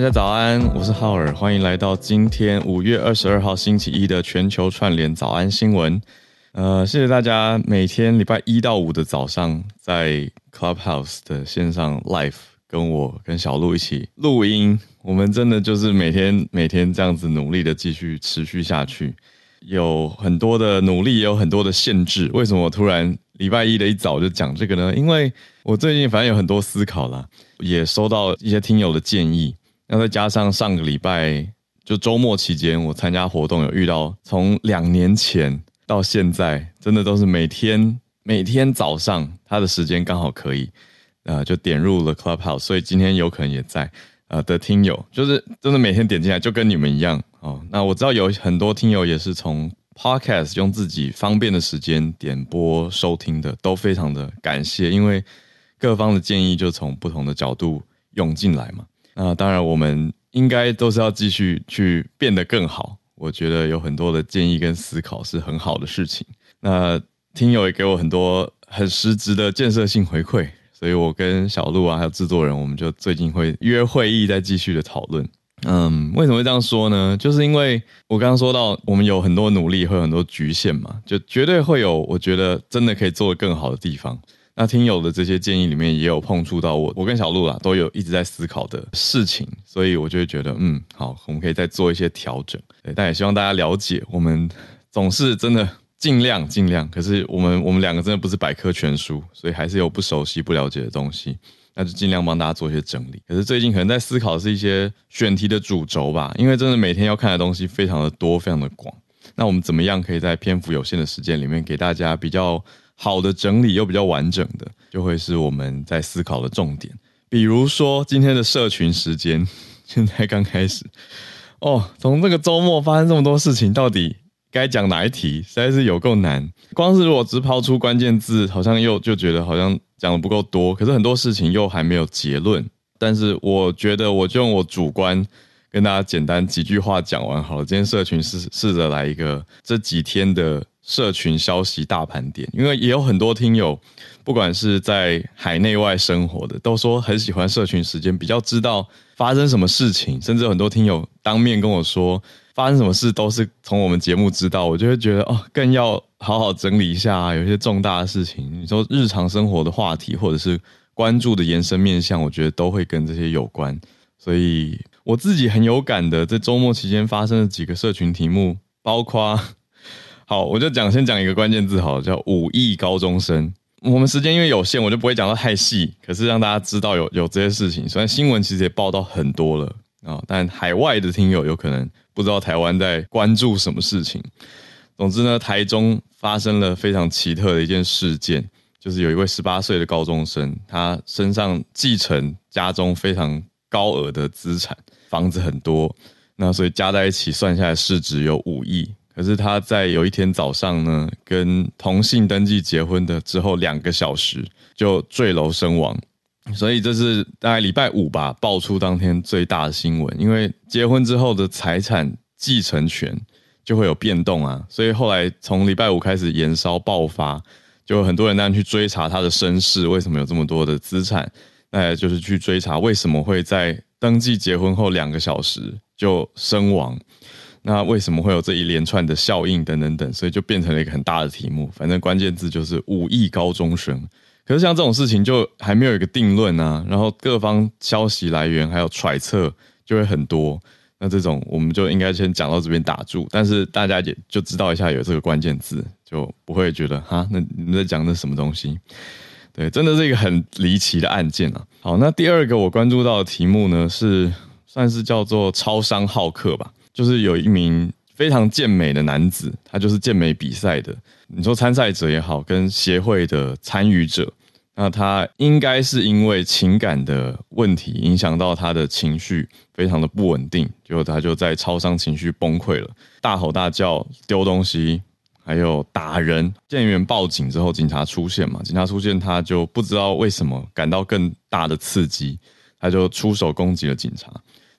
大家早安，我是浩尔，欢迎来到今天五月二十二号星期一的全球串联早安新闻。呃，谢谢大家每天礼拜一到五的早上在 Clubhouse 的线上 Live 跟我跟小鹿一起录音。我们真的就是每天每天这样子努力的继续持续下去，有很多的努力，也有很多的限制。为什么我突然礼拜一的一早就讲这个呢？因为我最近反正有很多思考啦，也收到一些听友的建议。那再加上上个礼拜就周末期间，我参加活动有遇到，从两年前。到现在真的都是每天每天早上他的时间刚好可以，呃，就点入了 Clubhouse，所以今天有可能也在呃的听友，就是真的每天点进来就跟你们一样哦。那我知道有很多听友也是从 Podcast 用自己方便的时间点播收听的，都非常的感谢，因为各方的建议就从不同的角度涌进来嘛。那当然我们应该都是要继续去变得更好。我觉得有很多的建议跟思考是很好的事情。那听友也给我很多很实质的建设性回馈，所以我跟小鹿啊，还有制作人，我们就最近会约会议，再继续的讨论。嗯，为什么会这样说呢？就是因为我刚刚说到，我们有很多努力，会有很多局限嘛，就绝对会有我觉得真的可以做得更好的地方。那听友的这些建议里面也有碰触到我，我跟小鹿啊都有一直在思考的事情，所以我就会觉得，嗯，好，我们可以再做一些调整。对，但也希望大家了解，我们总是真的尽量尽量，可是我们我们两个真的不是百科全书，所以还是有不熟悉、不了解的东西，那就尽量帮大家做一些整理。可是最近可能在思考的是一些选题的主轴吧，因为真的每天要看的东西非常的多，非常的广。那我们怎么样可以在篇幅有限的时间里面给大家比较好的整理又比较完整的，就会是我们在思考的重点。比如说今天的社群时间，现在刚开始哦。从这个周末发生这么多事情，到底该讲哪一题，实在是有够难。光是如果只抛出关键字，好像又就觉得好像讲的不够多。可是很多事情又还没有结论。但是我觉得，我就用我主观跟大家简单几句话讲完好了。今天社群试试着来一个这几天的。社群消息大盘点，因为也有很多听友，不管是在海内外生活的，都说很喜欢社群时间，比较知道发生什么事情，甚至很多听友当面跟我说，发生什么事都是从我们节目知道，我就会觉得哦，更要好好整理一下啊，有一些重大的事情，你说日常生活的话题，或者是关注的延伸面向，我觉得都会跟这些有关，所以我自己很有感的，在周末期间发生的几个社群题目，包括。好，我就讲，先讲一个关键字，好了，叫五亿高中生。我们时间因为有限，我就不会讲到太细，可是让大家知道有有这些事情。虽然新闻其实也报道很多了啊、但海外的听友有可能不知道台湾在关注什么事情。总之呢，台中发生了非常奇特的一件事件，就是有一位十八岁的高中生，他身上继承家中非常高额的资产，房子很多，那所以加在一起算下来市值有五亿。可是他在有一天早上呢，跟同性登记结婚的之后两个小时就坠楼身亡，所以这是大概礼拜五吧爆出当天最大的新闻。因为结婚之后的财产继承权就会有变动啊，所以后来从礼拜五开始延烧爆发，就很多人当然去追查他的身世，为什么有这么多的资产？那就是去追查为什么会在登记结婚后两个小时就身亡。那为什么会有这一连串的效应等等等，所以就变成了一个很大的题目。反正关键字就是五亿高中生。可是像这种事情就还没有一个定论啊，然后各方消息来源还有揣测就会很多。那这种我们就应该先讲到这边打住，但是大家也就知道一下有这个关键字，就不会觉得哈，那你在讲的什么东西？对，真的是一个很离奇的案件啊。好，那第二个我关注到的题目呢，是算是叫做超商好客吧。就是有一名非常健美的男子，他就是健美比赛的。你说参赛者也好，跟协会的参与者，那他应该是因为情感的问题影响到他的情绪，非常的不稳定，结果他就在超商情绪崩溃了，大吼大叫、丢东西，还有打人。店员报警之后，警察出现嘛？警察出现，他就不知道为什么感到更大的刺激，他就出手攻击了警察。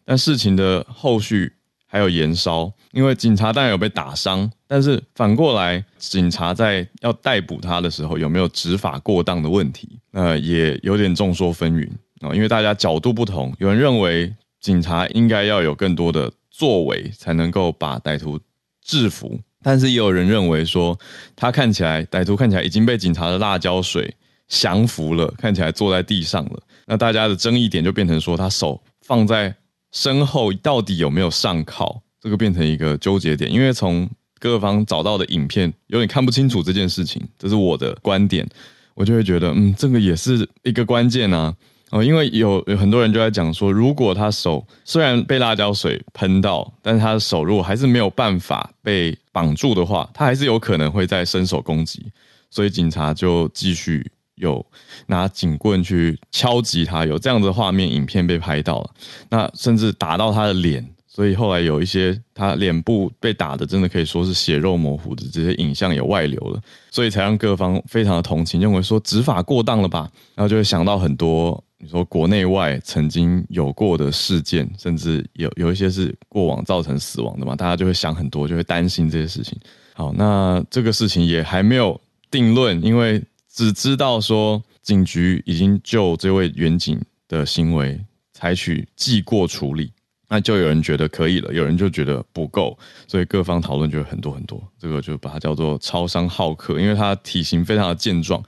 但事情的后续。还有延烧，因为警察当然有被打伤，但是反过来，警察在要逮捕他的时候，有没有执法过当的问题？呃，也有点众说纷纭啊，因为大家角度不同，有人认为警察应该要有更多的作为，才能够把歹徒制服。但是也有人认为说，他看起来歹徒看起来已经被警察的辣椒水降服了，看起来坐在地上了。那大家的争议点就变成说，他手放在身后到底有没有上铐？这个变成一个纠结点，因为从各方找到的影片有点看不清楚这件事情，这是我的观点。我就会觉得，嗯，这个也是一个关键啊。哦，因为有有很多人就在讲说，如果他手虽然被辣椒水喷到，但是他的手如果还是没有办法被绑住的话，他还是有可能会再伸手攻击。所以警察就继续有拿警棍去敲击他，有这样的画面影片被拍到了，那甚至打到他的脸。所以后来有一些他脸部被打的，真的可以说是血肉模糊的这些影像也外流了，所以才让各方非常的同情，认为说执法过当了吧，然后就会想到很多你说国内外曾经有过的事件，甚至有有一些是过往造成死亡的嘛，大家就会想很多，就会担心这些事情。好，那这个事情也还没有定论，因为只知道说警局已经就这位员警的行为采取记过处理。那就有人觉得可以了，有人就觉得不够，所以各方讨论就很多很多。这个就把它叫做超商浩克，因为它体型非常的健壮，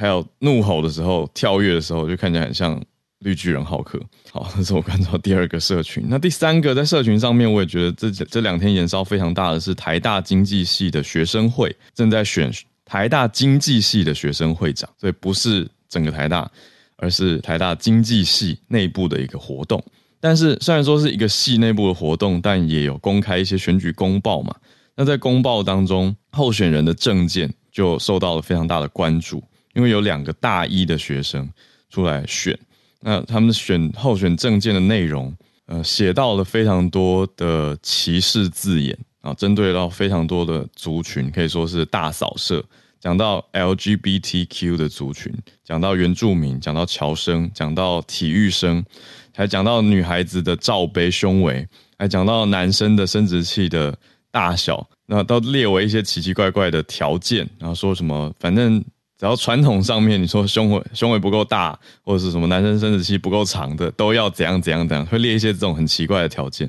还有怒吼的时候、跳跃的时候，就看起来很像绿巨人浩克。好，这是我看到第二个社群。那第三个在社群上面，我也觉得这这两天延烧非常大的是台大经济系的学生会正在选台大经济系的学生会长，所以不是整个台大，而是台大经济系内部的一个活动。但是虽然说是一个系内部的活动，但也有公开一些选举公报嘛。那在公报当中，候选人的政见就受到了非常大的关注，因为有两个大一的学生出来选，那他们选候选政见的内容，呃，写到了非常多的歧视字眼啊，针对到非常多的族群，可以说是大扫射。讲到 LGBTQ 的族群，讲到原住民，讲到侨生，讲到体育生。还讲到女孩子的罩杯胸围，还讲到男生的生殖器的大小，那都列为一些奇奇怪怪的条件，然后说什么，反正只要传统上面你说胸围胸围不够大，或者是什么男生生殖器不够长的，都要怎样怎样怎样，会列一些这种很奇怪的条件，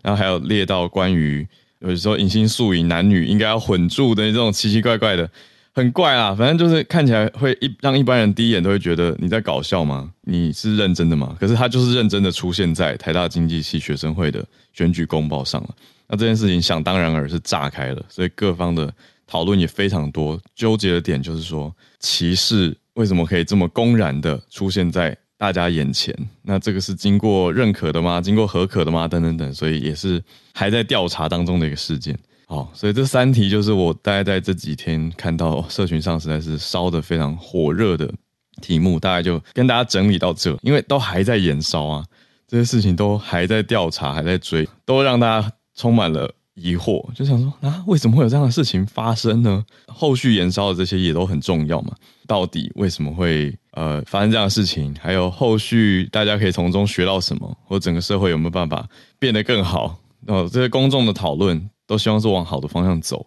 然后还有列到关于有时候迎新宿营男女应该要混住的这种奇奇怪怪的。很怪啊，反正就是看起来会一让一般人第一眼都会觉得你在搞笑吗？你是认真的吗？可是他就是认真的出现在台大经济系学生会的选举公报上了。那这件事情想当然尔是炸开了，所以各方的讨论也非常多。纠结的点就是说，歧视为什么可以这么公然的出现在大家眼前？那这个是经过认可的吗？经过合可的吗？等等等，所以也是还在调查当中的一个事件。好，所以这三题就是我大概在这几天看到社群上实在是烧的非常火热的题目，大概就跟大家整理到这，因为都还在延烧啊，这些事情都还在调查，还在追，都让大家充满了疑惑，就想说啊，为什么会有这样的事情发生呢？后续延烧的这些也都很重要嘛，到底为什么会呃发生这样的事情？还有后续大家可以从中学到什么，或整个社会有没有办法变得更好？哦，这些公众的讨论。都希望是往好的方向走，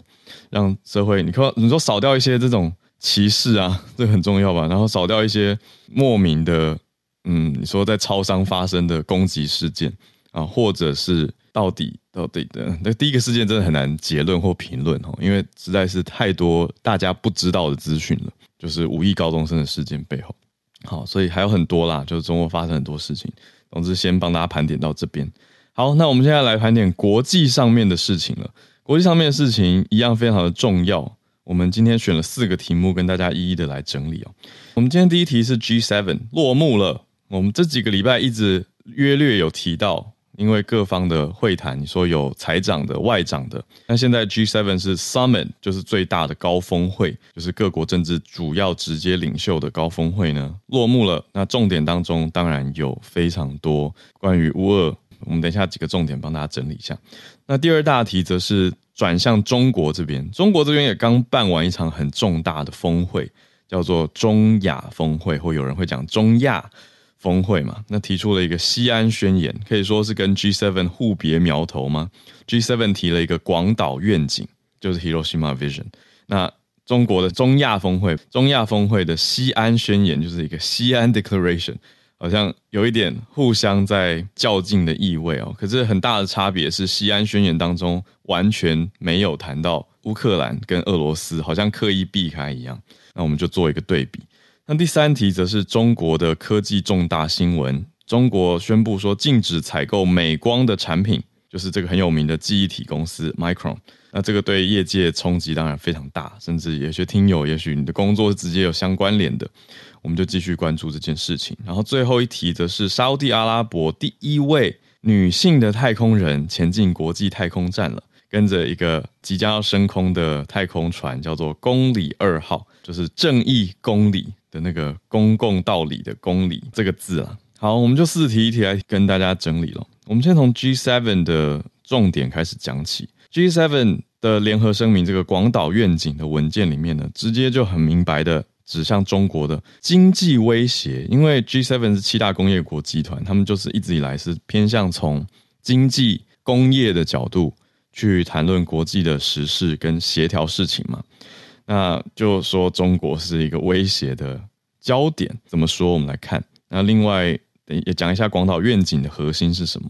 让社会你说你说少掉一些这种歧视啊，这很重要吧？然后少掉一些莫名的，嗯，你说在超商发生的攻击事件啊，或者是到底到底的那第一个事件真的很难结论或评论哦，因为实在是太多大家不知道的资讯了。就是五亿高中生的事件背后，好，所以还有很多啦，就是中国发生很多事情。总之，先帮大家盘点到这边。好，那我们现在来盘点国际上面的事情了。国际上面的事情一样非常的重要。我们今天选了四个题目跟大家一一的来整理哦。我们今天第一题是 G7 落幕了。我们这几个礼拜一直约略有提到，因为各方的会谈，你说有财长的、外长的。那现在 G7 是 Summit，就是最大的高峰会，就是各国政治主要直接领袖的高峰会呢，落幕了。那重点当中当然有非常多关于乌二。我们等一下几个重点帮大家整理一下。那第二大题则是转向中国这边，中国这边也刚办完一场很重大的峰会，叫做中亚峰会，或有人会讲中亚峰会嘛。那提出了一个西安宣言，可以说是跟 G7 互别苗头吗？G7 提了一个广岛愿景，就是 Hiroshima Vision。那中国的中亚峰会，中亚峰会的西安宣言就是一个西安 Declaration。好像有一点互相在较劲的意味哦。可是很大的差别是，西安宣言当中完全没有谈到乌克兰跟俄罗斯，好像刻意避开一样。那我们就做一个对比。那第三题则是中国的科技重大新闻，中国宣布说禁止采购美光的产品，就是这个很有名的记忆体公司 Micron。那这个对业界冲击当然非常大，甚至有些听友，也许你的工作是直接有相关联的，我们就继续关注这件事情。然后最后一题则是沙乌地阿拉伯第一位女性的太空人前进国际太空站了，跟着一个即将要升空的太空船，叫做公里二号，就是正义公里的那个公共道理的公理这个字啊。好，我们就四题一题来跟大家整理了。我们先从 G7 的重点开始讲起。G7 的联合声明，这个广岛愿景的文件里面呢，直接就很明白的指向中国的经济威胁。因为 G7 是七大工业国集团，他们就是一直以来是偏向从经济工业的角度去谈论国际的时事跟协调事情嘛。那就说中国是一个威胁的焦点，怎么说？我们来看。那另外也讲一下广岛愿景的核心是什么。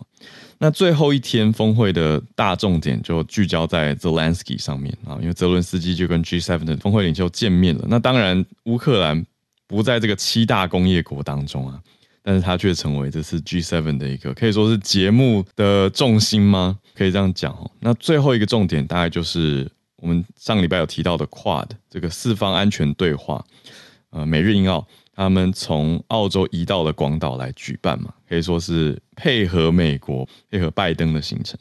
那最后一天峰会的大重点就聚焦在泽连斯基上面啊，因为泽伦斯基就跟 G7 的峰会领袖见面了。那当然，乌克兰不在这个七大工业国当中啊，但是他却成为这次 G7 的一个可以说是节目的重心吗？可以这样讲哦。那最后一个重点大概就是我们上个礼拜有提到的 Quad 这个四方安全对话，呃，美日英澳。他们从澳洲移到了广岛来举办嘛，可以说是配合美国、配合拜登的行程。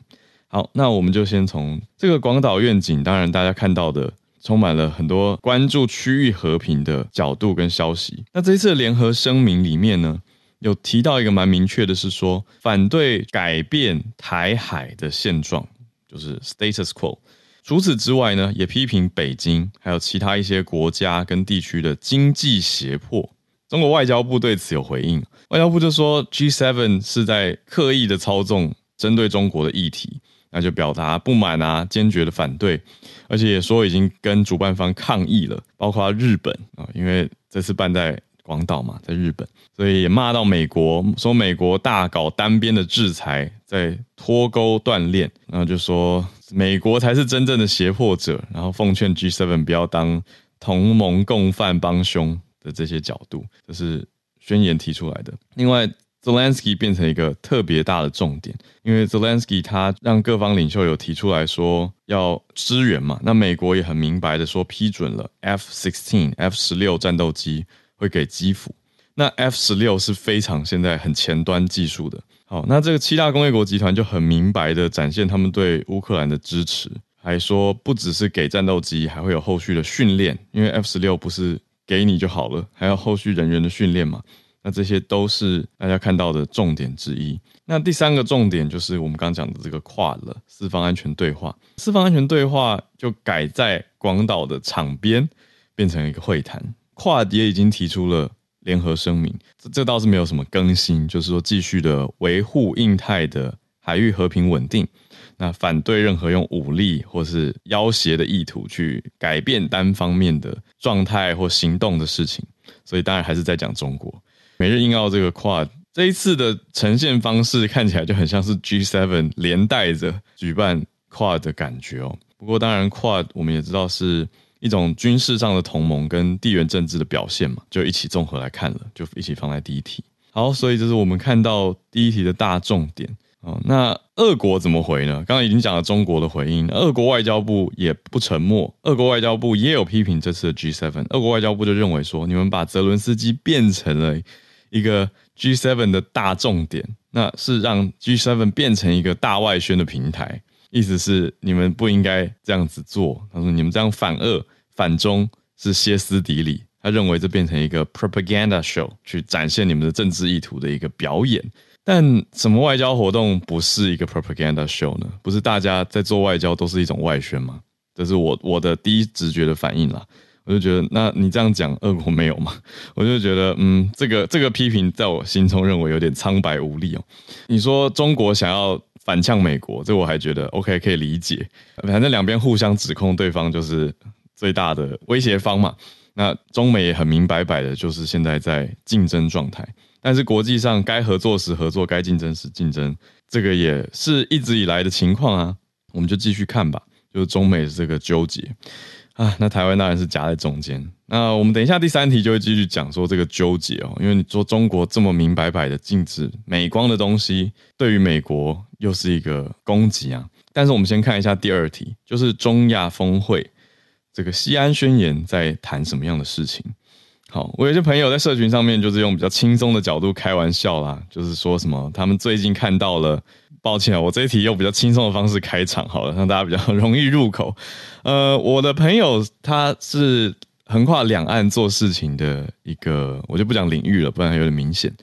好，那我们就先从这个广岛愿景，当然大家看到的充满了很多关注区域和平的角度跟消息。那这一次的联合声明里面呢，有提到一个蛮明确的，是说反对改变台海的现状，就是 status quo。除此之外呢，也批评北京还有其他一些国家跟地区的经济胁迫。中国外交部对此有回应，外交部就说 G7 是在刻意的操纵针对中国的议题，那就表达不满啊，坚决的反对，而且也说已经跟主办方抗议了，包括日本啊，因为这次办在广岛嘛，在日本，所以也骂到美国，说美国大搞单边的制裁，在脱钩断链，然后就说美国才是真正的胁迫者，然后奉劝 G7 不要当同盟共犯帮凶。的这些角度，这是宣言提出来的。另外，Zelensky 变成一个特别大的重点，因为 Zelensky 他让各方领袖有提出来说要支援嘛。那美国也很明白的说批准了 F-16、F-16 战斗机会给基辅。那 F-16 是非常现在很前端技术的。好，那这个七大工业国集团就很明白的展现他们对乌克兰的支持，还说不只是给战斗机，还会有后续的训练，因为 F-16 不是。给你就好了，还要后续人员的训练嘛？那这些都是大家看到的重点之一。那第三个重点就是我们刚讲的这个跨了，四方安全对话。四方安全对话就改在广岛的场边变成一个会谈。QUAD 也已经提出了联合声明，这这倒是没有什么更新，就是说继续的维护印太的海域和平稳定。那反对任何用武力或是要挟的意图去改变单方面的状态或行动的事情，所以当然还是在讲中国。美日印澳这个 QUAD 这一次的呈现方式看起来就很像是 G7 连带着举办 QUAD 的感觉哦。不过当然 QUAD 我们也知道是一种军事上的同盟跟地缘政治的表现嘛，就一起综合来看了，就一起放在第一题。好，所以这是我们看到第一题的大重点。哦，那俄国怎么回呢？刚刚已经讲了中国的回应，俄国外交部也不沉默，俄国外交部也有批评这次的 G7。俄国外交部就认为说，你们把泽伦斯基变成了一个 G7 的大重点，那是让 G7 变成一个大外宣的平台，意思是你们不应该这样子做。他说你们这样反俄反中是歇斯底里，他认为这变成一个 propaganda show，去展现你们的政治意图的一个表演。但什么外交活动不是一个 propaganda show 呢？不是大家在做外交都是一种外宣吗？这是我我的第一直觉的反应啦。我就觉得，那你这样讲，俄国没有吗？我就觉得，嗯，这个这个批评在我心中认为有点苍白无力哦。你说中国想要反呛美国，这我还觉得 OK 可以理解。反正两边互相指控对方就是最大的威胁方嘛。那中美也很明白白的，就是现在在竞争状态。但是国际上该合作时合作，该竞争时竞争，这个也是一直以来的情况啊。我们就继续看吧，就是中美的这个纠结啊。那台湾当然是夹在中间。那我们等一下第三题就会继续讲说这个纠结哦，因为你说中国这么明白摆的禁止美光的东西，对于美国又是一个攻击啊。但是我们先看一下第二题，就是中亚峰会这个西安宣言在谈什么样的事情？好，我有些朋友在社群上面就是用比较轻松的角度开玩笑啦，就是说什么他们最近看到了，抱歉啊，我这一题用比较轻松的方式开场好了，让大家比较容易入口。呃，我的朋友他是横跨两岸做事情的一个，我就不讲领域了，不然有点明显。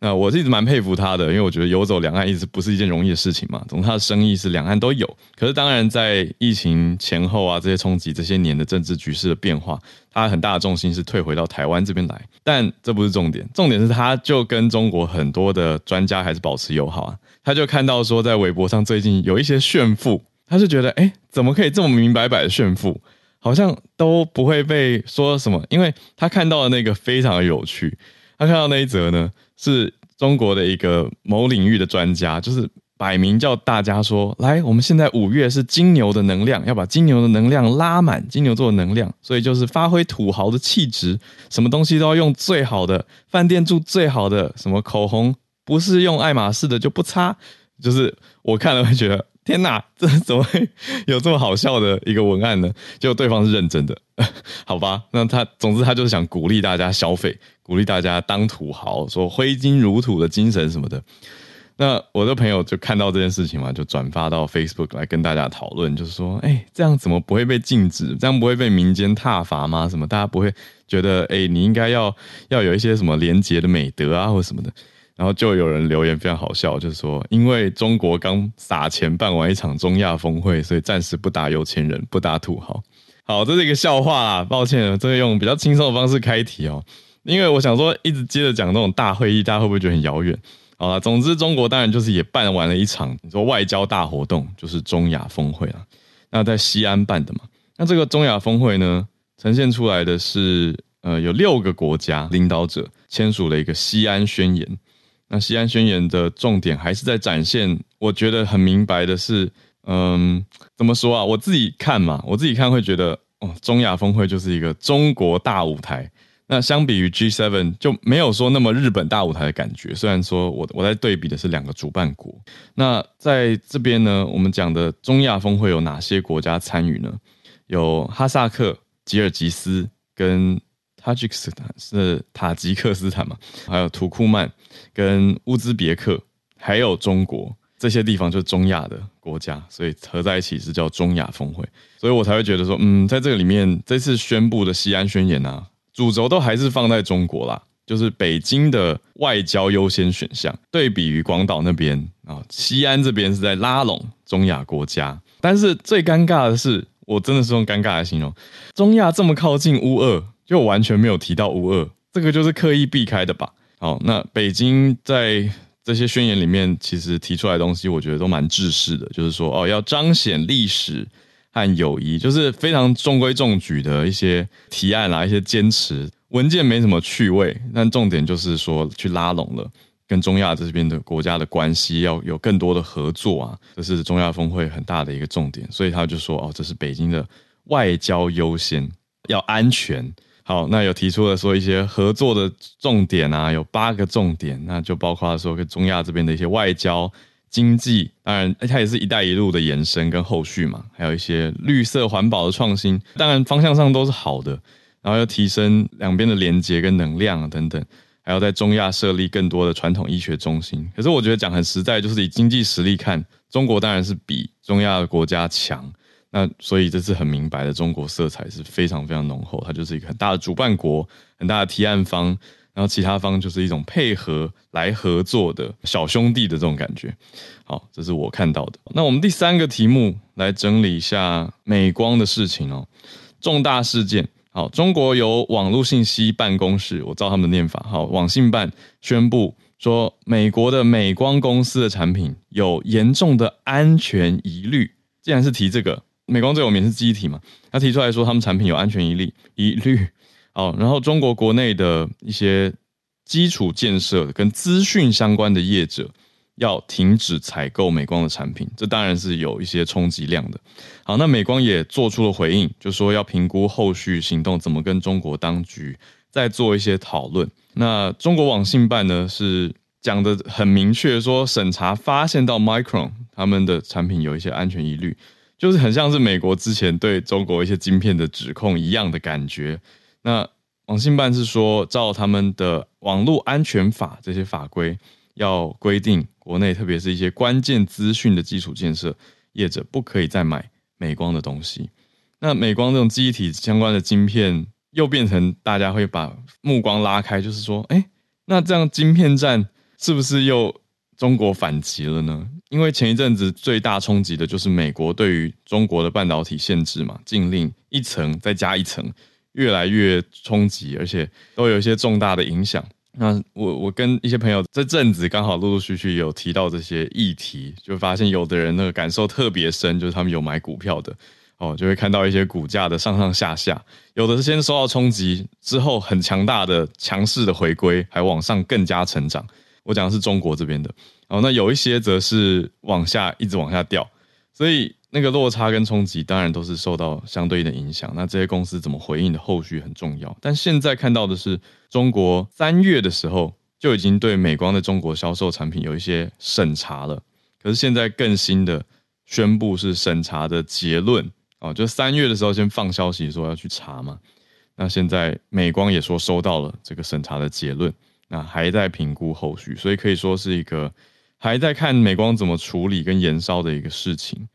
那我是一直蛮佩服他的，因为我觉得游走两岸一直不是一件容易的事情嘛。总之他的生意是两岸都有，可是当然在疫情前后啊，这些冲击，这些年的政治局势的变化，他很大的重心是退回到台湾这边来。但这不是重点，重点是他就跟中国很多的专家还是保持友好啊。他就看到说，在微博上最近有一些炫富，他就觉得，哎，怎么可以这么明明白白的炫富，好像都不会被说什么，因为他看到的那个非常的有趣。他看到那一则呢，是中国的一个某领域的专家，就是摆明叫大家说：“来，我们现在五月是金牛的能量，要把金牛的能量拉满，金牛座的能量，所以就是发挥土豪的气质，什么东西都要用最好的，饭店住最好的，什么口红不是用爱马仕的就不擦。”就是我看了会觉得。天哪，这 怎么会有这么好笑的一个文案呢？结果对方是认真的，好吧？那他总之他就是想鼓励大家消费，鼓励大家当土豪，说挥金如土的精神什么的。那我的朋友就看到这件事情嘛，就转发到 Facebook 来跟大家讨论，就是说，哎，这样怎么不会被禁止？这样不会被民间挞伐吗？什么大家不会觉得，哎，你应该要要有一些什么廉洁的美德啊，或什么的？然后就有人留言非常好笑，就是说，因为中国刚撒钱办完一场中亚峰会，所以暂时不打有钱人，不打土豪。好，这是一个笑话啦，抱歉，这个用比较轻松的方式开题哦，因为我想说，一直接着讲那种大会议，大家会不会觉得很遥远？好了，总之中国当然就是也办完了一场你说外交大活动，就是中亚峰会了。那在西安办的嘛，那这个中亚峰会呢，呈现出来的是呃有六个国家领导者签署了一个西安宣言。那西安宣言的重点还是在展现，我觉得很明白的是，嗯，怎么说啊？我自己看嘛，我自己看会觉得，哦，中亚峰会就是一个中国大舞台。那相比于 G7 就没有说那么日本大舞台的感觉。虽然说我我在对比的是两个主办国。那在这边呢，我们讲的中亚峰会有哪些国家参与呢？有哈萨克、吉尔吉斯跟。塔吉克斯坦是塔吉克斯坦嘛？还有土库曼跟乌兹别克，还有中国这些地方，就是中亚的国家，所以合在一起是叫中亚峰会。所以我才会觉得说，嗯，在这个里面，这次宣布的西安宣言啊，主轴都还是放在中国啦，就是北京的外交优先选项，对比于广岛那边啊，西安这边是在拉拢中亚国家。但是最尴尬的是，我真的是用尴尬来形容，中亚这么靠近乌俄。就完全没有提到乌二，这个就是刻意避开的吧？好，那北京在这些宣言里面，其实提出来的东西，我觉得都蛮制式的，就是说哦，要彰显历史和友谊，就是非常中规中矩的一些提案啦，一些坚持文件没什么趣味，但重点就是说去拉拢了跟中亚这边的国家的关系，要有更多的合作啊，这是中亚峰会很大的一个重点，所以他就说哦，这是北京的外交优先，要安全。好，那有提出了说一些合作的重点啊，有八个重点，那就包括说跟中亚这边的一些外交、经济，当然它也是一带一路的延伸跟后续嘛，还有一些绿色环保的创新，当然方向上都是好的，然后要提升两边的连接跟能量啊等等，还要在中亚设立更多的传统医学中心。可是我觉得讲很实在，就是以经济实力看，中国当然是比中亚的国家强。那所以这是很明白的，中国色彩是非常非常浓厚，它就是一个很大的主办国，很大的提案方，然后其他方就是一种配合来合作的小兄弟的这种感觉。好，这是我看到的。那我们第三个题目来整理一下美光的事情哦，重大事件。好，中国有网络信息办公室，我照他们的念法，好，网信办宣布说，美国的美光公司的产品有严重的安全疑虑。既然是提这个。美光最有名是记忆体嘛，他提出来说他们产品有安全疑虑，疑虑。哦，然后中国国内的一些基础建设跟资讯相关的业者要停止采购美光的产品，这当然是有一些冲击量的。好，那美光也做出了回应，就说要评估后续行动怎么跟中国当局再做一些讨论。那中国网信办呢是讲得很明确，说审查发现到 Micron 他们的产品有一些安全疑虑，就是很像是美国之前对中国一些晶片的指控一样的感觉。那网信办是说，照他们的网络安全法这些法规，要规定国内特别是一些关键资讯的基础建设业者不可以再买美光的东西。那美光这种记忆体相关的晶片，又变成大家会把目光拉开，就是说，哎，那这样晶片战是不是又中国反击了呢？因为前一阵子最大冲击的就是美国对于中国的半导体限制嘛，禁令一层再加一层。越来越冲击，而且都有一些重大的影响。那我我跟一些朋友这阵子刚好陆陆续续有提到这些议题，就发现有的人那个感受特别深，就是他们有买股票的哦，就会看到一些股价的上上下下，有的是先受到冲击之后很强大的强势的回归，还往上更加成长。我讲的是中国这边的哦，那有一些则是往下一直往下掉，所以。那个落差跟冲击，当然都是受到相对应的影响。那这些公司怎么回应的后续很重要。但现在看到的是，中国三月的时候就已经对美光在中国销售产品有一些审查了。可是现在更新的宣布是审查的结论哦，就三月的时候先放消息说要去查嘛。那现在美光也说收到了这个审查的结论，那还在评估后续，所以可以说是一个还在看美光怎么处理跟延烧的一个事情。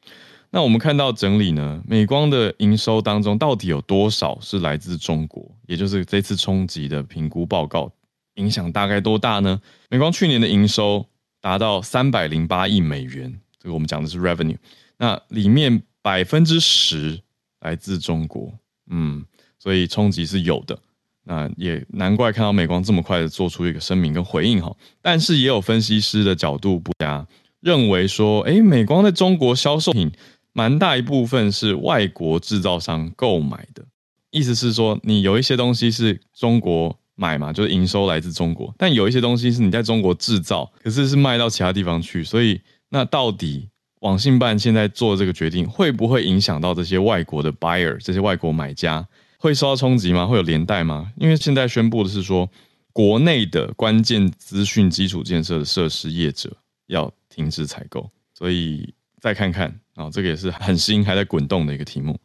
那我们看到整理呢，美光的营收当中到底有多少是来自中国？也就是这次冲击的评估报告影响大概多大呢？美光去年的营收达到三百零八亿美元，这个我们讲的是 revenue。那里面百分之十来自中国，嗯，所以冲击是有的。那也难怪看到美光这么快的做出一个声明跟回应哈。但是也有分析师的角度不佳，认为说，诶，美光在中国销售品。蛮大一部分是外国制造商购买的，意思是说，你有一些东西是中国买嘛，就是营收来自中国，但有一些东西是你在中国制造，可是是卖到其他地方去，所以那到底网信办现在做这个决定，会不会影响到这些外国的 buyer，这些外国买家会受到冲击吗？会有连带吗？因为现在宣布的是说，国内的关键资讯基础建设的设施业者要停止采购，所以再看看。啊、哦，这个也是很新还在滚动的一个题目。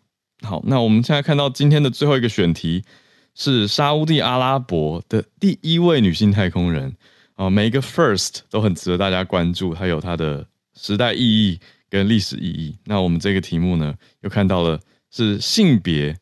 好，那我们现在看到今天的最后一个选题是沙乌地阿拉伯的第一位女性太空人啊、哦，每一个 first 都很值得大家关注，它有它的时代意义跟历史意义。那我们这个题目呢，又看到了是性别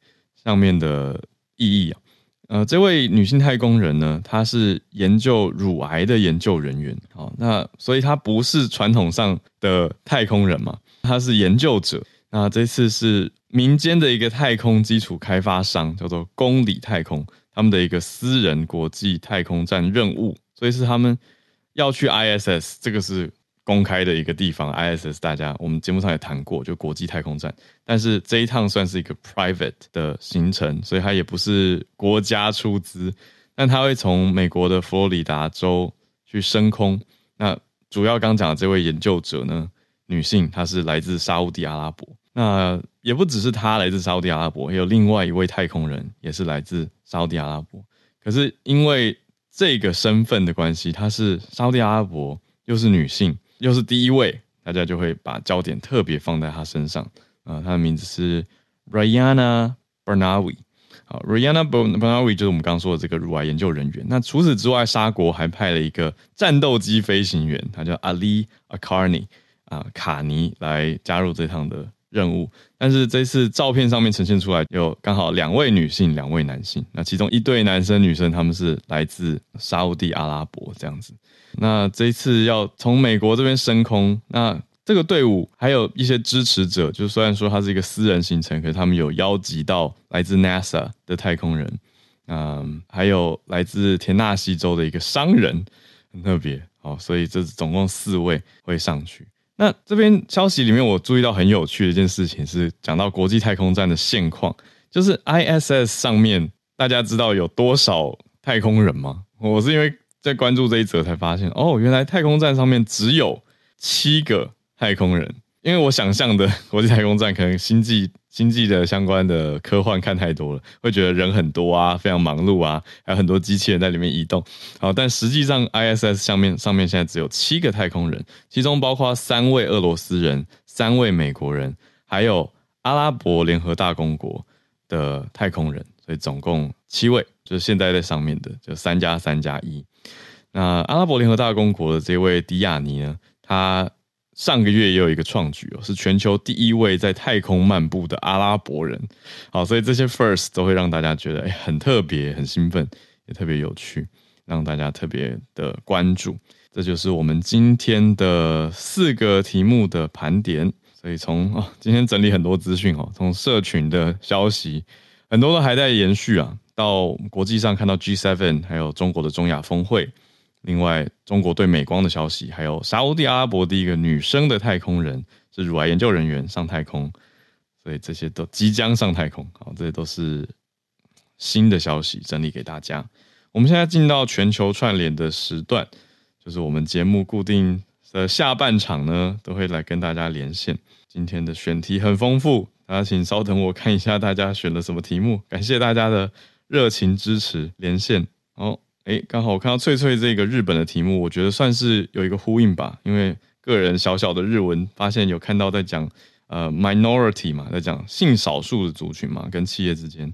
上面的意义啊。呃，这位女性太空人呢，她是研究乳癌的研究人员。好、哦，那所以她不是传统上的太空人嘛？她是研究者，那这次是民间的一个太空基础开发商，叫做公理太空，他们的一个私人国际太空站任务，所以是他们要去 ISS，这个是公开的一个地方。ISS 大家我们节目上也谈过，就国际太空站，但是这一趟算是一个 private 的行程，所以它也不是国家出资，但他会从美国的佛罗里达州去升空。那主要刚讲的这位研究者呢？女性，她是来自沙乌地阿拉伯。那也不只是她来自沙乌地阿拉伯，也有另外一位太空人也是来自沙乌地阿拉伯。可是因为这个身份的关系，她是沙乌地阿拉伯，又是女性，又是第一位，大家就会把焦点特别放在他身上。啊、他，的名字是 Rayana Bernawi。好，Rayana Bernawi 就是我们刚刚说的这个乳癌研究人员。那除此之外，沙国还派了一个战斗机飞行员，他叫 Ali Akarni。啊，卡尼来加入这趟的任务，但是这次照片上面呈现出来有刚好两位女性，两位男性。那其中一对男生女生，他们是来自沙乌地阿拉伯这样子。那这一次要从美国这边升空，那这个队伍还有一些支持者，就虽然说它是一个私人行程，可是他们有邀集到来自 NASA 的太空人，嗯，还有来自田纳西州的一个商人，很特别哦。所以这总共四位会上去。那这边消息里面，我注意到很有趣的一件事情是讲到国际太空站的现况，就是 ISS 上面大家知道有多少太空人吗？我是因为在关注这一则才发现，哦，原来太空站上面只有七个太空人。因为我想象的 国际太空站，可能星际星际的相关的科幻看太多了，会觉得人很多啊，非常忙碌啊，还有很多机器人在里面移动。好，但实际上 ISS 上面上面现在只有七个太空人，其中包括三位俄罗斯人、三位美国人，还有阿拉伯联合大公国的太空人，所以总共七位，就是现在在上面的，就三加三加一。那阿拉伯联合大公国的这位迪亚尼呢，他。上个月也有一个创举哦，是全球第一位在太空漫步的阿拉伯人。好，所以这些 first 都会让大家觉得哎，很特别、很兴奋，也特别有趣，让大家特别的关注。这就是我们今天的四个题目的盘点。所以从哦，今天整理很多资讯哦，从社群的消息，很多都还在延续啊，到国际上看到 G7，还有中国的中亚峰会。另外，中国对美光的消息，还有沙乌地阿拉伯第一个女生的太空人是乳癌研究人员上太空，所以这些都即将上太空。好，这些都是新的消息，整理给大家。我们现在进到全球串联的时段，就是我们节目固定的下半场呢，都会来跟大家连线。今天的选题很丰富，大家请稍等，我看一下大家选了什么题目。感谢大家的热情支持，连线。好。哎，刚好我看到翠翠这个日本的题目，我觉得算是有一个呼应吧。因为个人小小的日文发现有看到在讲呃 minority 嘛，在讲性少数的族群嘛，跟企业之间。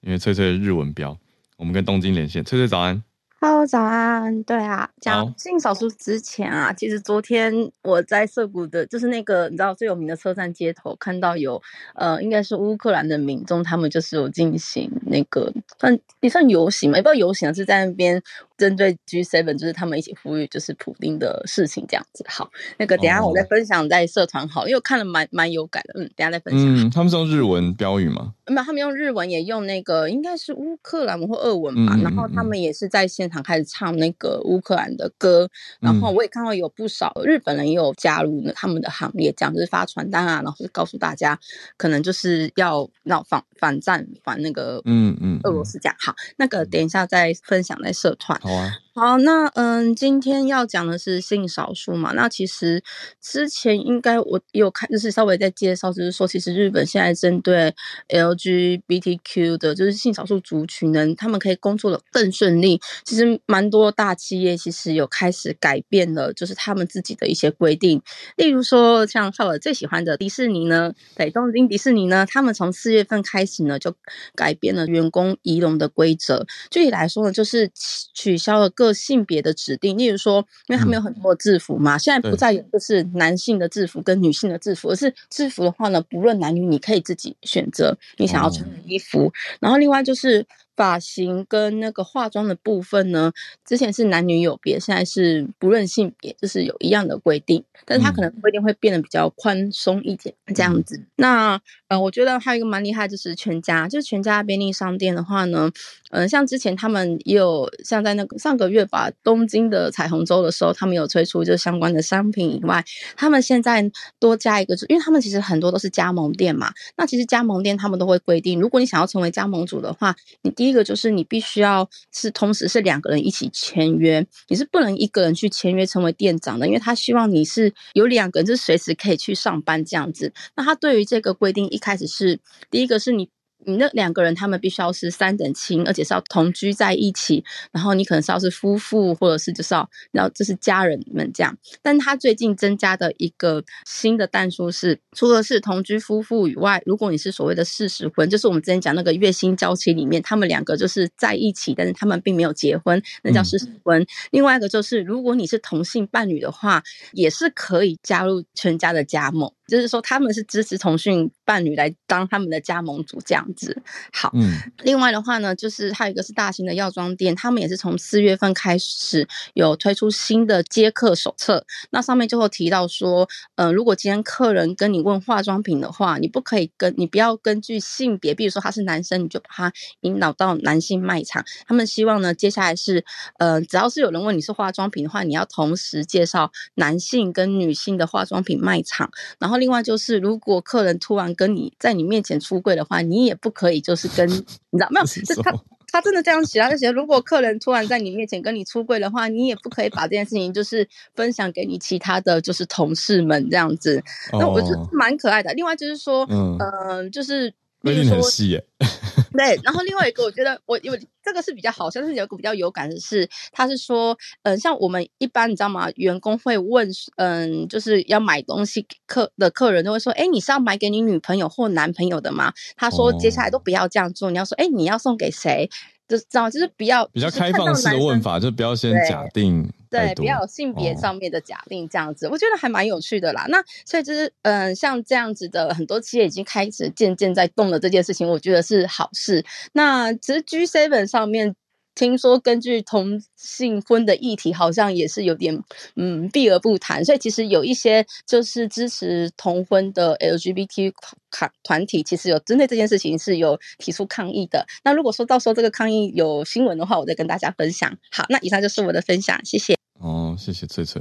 因为翠翠的日文标，我们跟东京连线，翠翠早安。Hello，早安。对啊，讲性少数之前啊，其实昨天我在涩谷的，就是那个你知道最有名的车站街头，看到有呃，应该是乌克兰的民众，他们就是有进行那个算也算游行嘛，也不知道游行啊，是在那边。针对 G7，就是他们一起呼吁，就是普丁的事情这样子。好，那个等一下我再分享在社团好，因为我看了蛮蛮有感的。嗯，等一下再分享。嗯，他们是用日文标语吗？没有，他们用日文，也用那个应该是乌克兰文或俄文吧。嗯、然后他们也是在现场开始唱那个乌克兰的歌。嗯、然后我也看到有不少日本人也有加入呢他们的行列，这样就是发传单啊，然后是告诉大家，可能就是要要反反战反那个嗯嗯俄罗斯这样。好，那个等一下再分享在社团。好啊。好，那嗯，今天要讲的是性少数嘛。那其实之前应该我有看，就是稍微在介绍，就是说，其实日本现在针对 LGBTQ 的，就是性少数族群呢，他们可以工作的更顺利。其实蛮多大企业其实有开始改变了，就是他们自己的一些规定。例如说，像少儿最喜欢的迪士尼呢，对，东京迪士尼呢，他们从四月份开始呢，就改变了员工仪容的规则。具体来说呢，就是取消了各个性别的指定，例如说，因为他们有很多的制服嘛，嗯、现在不再有就是男性的制服跟女性的制服，而是制服的话呢，不论男女，你可以自己选择你想要穿的衣服。哦、然后另外就是发型跟那个化妆的部分呢，之前是男女有别，现在是不论性别，就是有一样的规定，但是它可能规定会变得比较宽松一点，这样子。嗯、那呃，我觉得还有一个蛮厉害，就是全家，就是全家便利商店的话呢。嗯、呃，像之前他们也有像在那个上个月吧，东京的彩虹周的时候，他们有推出就相关的商品以外，他们现在多加一个，就因为他们其实很多都是加盟店嘛。那其实加盟店他们都会规定，如果你想要成为加盟主的话，你第第一个就是你必须要是同时是两个人一起签约，你是不能一个人去签约成为店长的，因为他希望你是有两个人，是随时可以去上班这样子。那他对于这个规定一开始是第一个是你。你那两个人，他们必须要是三等亲，而且是要同居在一起。然后你可能是要是夫妇，或者是就是要，然后这是家人们这样。但他最近增加的一个新的但书是，除了是同居夫妇以外，如果你是所谓的事实婚，就是我们之前讲那个月薪娇妻里面，他们两个就是在一起，但是他们并没有结婚，那叫事实婚。嗯、另外一个就是，如果你是同性伴侣的话，也是可以加入全家的加盟。就是说，他们是支持同性伴侣来当他们的加盟主这样子。好，嗯，另外的话呢，就是还有一个是大型的药妆店，他们也是从四月份开始有推出新的接客手册。那上面就会提到说，呃，如果今天客人跟你问化妆品的话，你不可以跟你不要根据性别，比如说他是男生，你就把他引导到男性卖场。他们希望呢，接下来是，呃，只要是有人问你是化妆品的话，你要同时介绍男性跟女性的化妆品卖场，然后。另外就是，如果客人突然跟你在你面前出柜的话，你也不可以就是跟 你知道没有？是他他真的这样写，他就写，如果客人突然在你面前跟你出柜的话，你也不可以把这件事情就是分享给你其他的就是同事们这样子。那我觉得蛮可爱的。另外就是说，嗯、呃，就是。规定很细耶，对。然后另外一个，我觉得我有这个是比较好，像是有个比较有感的是，他是说，嗯，像我们一般你知道吗？员工会问，嗯，就是要买东西客的客人都会说，哎，你是要买给你女朋友或男朋友的吗？他说接下来都不要这样做，你要说，哎，你要送给谁？就是知道，就是比较比较开放式的问法，就不要先假定。对，不要有性别上面的假定这样子，哦、我觉得还蛮有趣的啦。那所以就是，嗯、呃，像这样子的很多企业已经开始渐渐在动了这件事情，我觉得是好事。那其实 G Seven 上面。听说根据同性婚的议题，好像也是有点嗯避而不谈，所以其实有一些就是支持同婚的 LGBT 团团体，其实有针对这件事情是有提出抗议的。那如果说到时候这个抗议有新闻的话，我再跟大家分享。好，那以上就是我的分享，谢谢。哦，谢谢翠翠，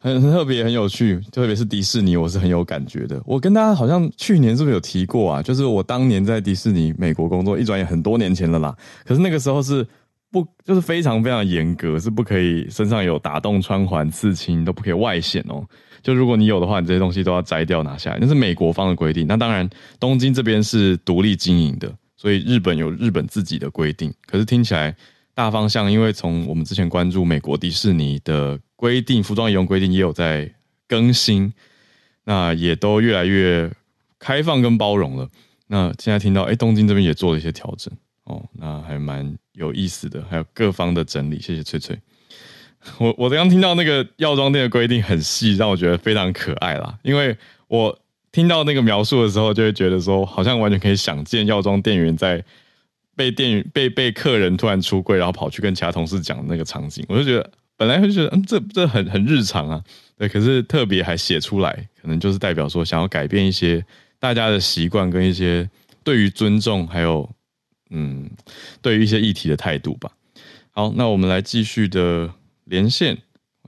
很很特别，很有趣，特别是迪士尼，我是很有感觉的。我跟大家好像去年是不是有提过啊？就是我当年在迪士尼美国工作，一转眼很多年前了啦。可是那个时候是。不，就是非常非常严格，是不可以身上有打洞、穿环、刺青都不可以外显哦。就如果你有的话，你这些东西都要摘掉拿下来，那是美国方的规定。那当然，东京这边是独立经营的，所以日本有日本自己的规定。可是听起来大方向，因为从我们之前关注美国迪士尼的规定，服装仪容规定也有在更新，那也都越来越开放跟包容了。那现在听到，哎，东京这边也做了一些调整。哦，那还蛮有意思的，还有各方的整理，谢谢翠翠。我我刚刚听到那个药妆店的规定很细，让我觉得非常可爱啦。因为我听到那个描述的时候，就会觉得说，好像完全可以想见药妆店员在被店员被被客人突然出柜，然后跑去跟其他同事讲那个场景。我就觉得本来会觉得，嗯，这这很很日常啊，对。可是特别还写出来，可能就是代表说想要改变一些大家的习惯跟一些对于尊重还有。嗯，对于一些议题的态度吧。好，那我们来继续的连线，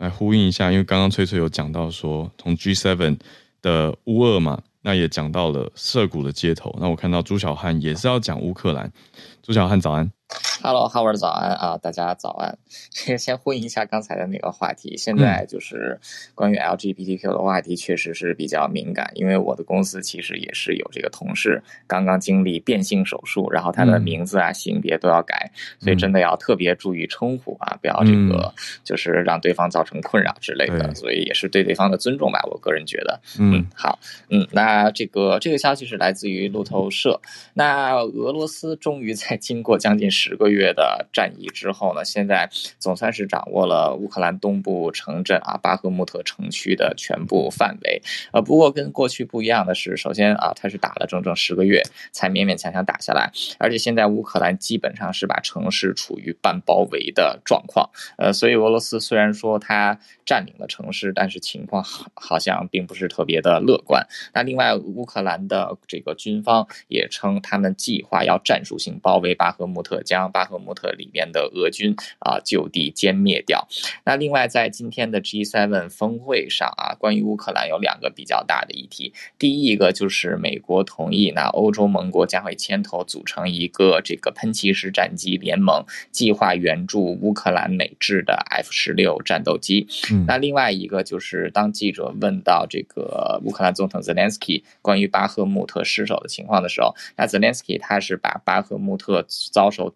来呼应一下，因为刚刚翠翠有讲到说，从 G7 的乌二嘛，那也讲到了涩谷的街头。那我看到朱小汉也是要讲乌克兰。朱小汉早安。Hello，Howard，早安啊！大家早安。先 先呼应一下刚才的那个话题。现在就是关于 LGBTQ 的话题，确实是比较敏感。因为我的公司其实也是有这个同事刚刚经历变性手术，然后他的名字啊、性别都要改，所以真的要特别注意称呼啊，不要这个就是让对方造成困扰之类的。所以也是对对方的尊重吧，我个人觉得。嗯，好，嗯，那这个这个消息是来自于路透社。那俄罗斯终于在经过将近十个月的战役之后呢，现在总算是掌握了乌克兰东部城镇啊巴赫穆特城区的全部范围。呃，不过跟过去不一样的是，首先啊，他是打了整整十个月才勉勉强强打下来，而且现在乌克兰基本上是把城市处于半包围的状况。呃，所以俄罗斯虽然说他占领了城市，但是情况好好像并不是特别的乐观。那另外，乌克兰的这个军方也称，他们计划要战术性包围巴赫。穆特将巴赫穆特里面的俄军啊就地歼灭掉。那另外，在今天的 G7 峰会上啊，关于乌克兰有两个比较大的议题。第一个就是美国同意，那欧洲盟国将会牵头组成一个这个喷气式战机联盟，计划援助乌克兰美制的 F 十六战斗机。嗯。那另外一个就是，当记者问到这个乌克兰总统泽连斯基关于巴赫穆特失守的情况的时候，那泽连斯基他是把巴赫穆特遭受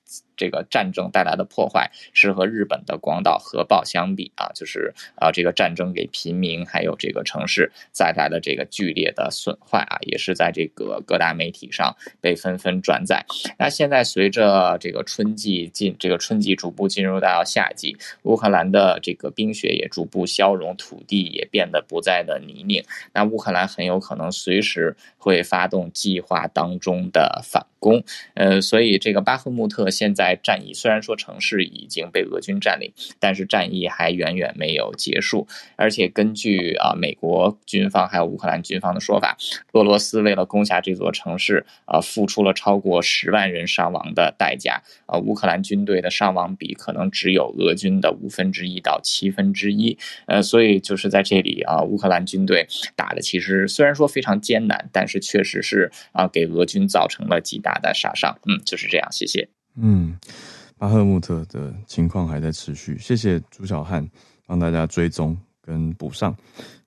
这个战争带来的破坏是和日本的广岛核爆相比啊，就是啊，这个战争给平民还有这个城市带来的这个剧烈的损坏啊，也是在这个各大媒体上被纷纷转载。那现在随着这个春季进，这个春季逐步进入到夏季，乌克兰的这个冰雪也逐步消融，土地也变得不再的泥泞。那乌克兰很有可能随时会发动计划当中的反攻。呃，所以这个巴赫穆特现在。战役虽然说城市已经被俄军占领，但是战役还远远没有结束。而且根据啊美国军方还有乌克兰军方的说法，俄罗斯为了攻下这座城市啊，付出了超过十万人伤亡的代价。啊，乌克兰军队的伤亡比可能只有俄军的五分之一到七分之一。呃，所以就是在这里啊，乌克兰军队打的其实虽然说非常艰难，但是确实是啊给俄军造成了极大的杀伤。嗯，就是这样。谢谢。嗯，巴赫穆特的情况还在持续。谢谢朱小汉帮大家追踪跟补上。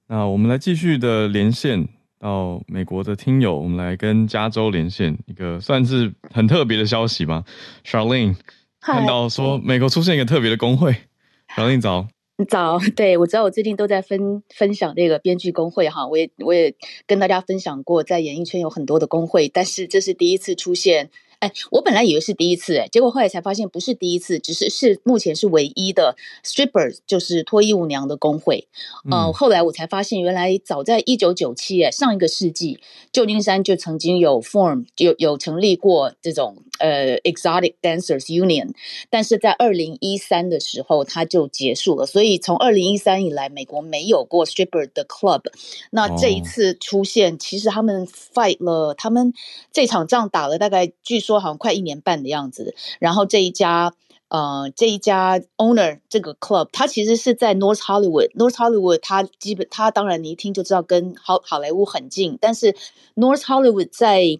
那我们来继续的连线到美国的听友，我们来跟加州连线，一个算是很特别的消息吧。Charlene 看到说美国出现一个特别的工会，Charlene 早。早，对，我知道我最近都在分分享这个编剧工会哈，我也我也跟大家分享过，在演艺圈有很多的工会，但是这是第一次出现。哎，我本来以为是第一次，哎，结果后来才发现不是第一次，只是是目前是唯一的 strippers，就是脱衣舞娘的工会。呃、嗯，后来我才发现，原来早在一九九七，哎，上一个世纪，旧金山就曾经有 form 有有成立过这种呃 exotic dancers union，但是在二零一三的时候，它就结束了。所以从二零一三以来，美国没有过 stripper 的 club。那这一次出现，哦、其实他们 fight 了，他们这场仗打了大概据说。好像快一年半的样子，然后这一家呃，这一家 owner 这个 club，它其实是在 North Hollywood。North Hollywood 它基本它当然你一听就知道跟好好莱坞很近，但是 North Hollywood 在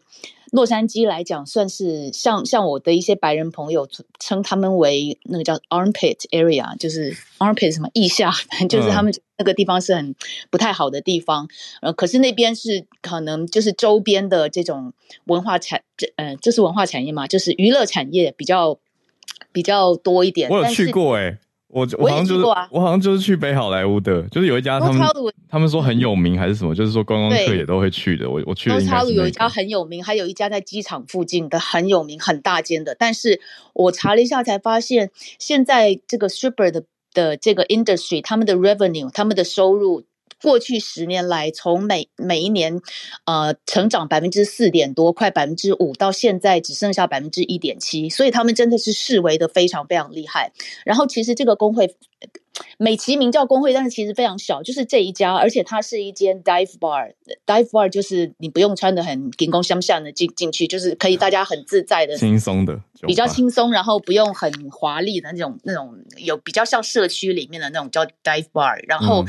洛杉矶来讲，算是像像我的一些白人朋友称他们为那个叫 armpit area，就是 armpit 什么腋下，就是他们那个地方是很不太好的地方。呃，可是那边是可能就是周边的这种文化产，这呃，这是文化产业嘛，就是娱乐产业比较比较多一点。我有去过哎、欸。我我好像就是我，啊、我好像就是去北好莱坞的，就是有一家他们他们说很有名还是什么，就是说观光客也都会去的。我我去了应该是、那个。有一家很有名，还有一家在机场附近的很有名很大间的，但是我查了一下才发现，现在这个 stripper 的的这个 industry，他们的 revenue，他们的收入。过去十年来，从每每一年，呃，成长百分之四点多，快百分之五，到现在只剩下百分之一点七，所以他们真的是视为的非常非常厉害。然后，其实这个工会美其名叫工会，但是其实非常小，就是这一家，而且它是一间 dive bar，dive bar 就是你不用穿的很紧弓相向的进进去，就是可以大家很自在的、轻松的，比较轻松，然后不用很华丽的那种那种，有比较像社区里面的那种叫 dive bar，然后。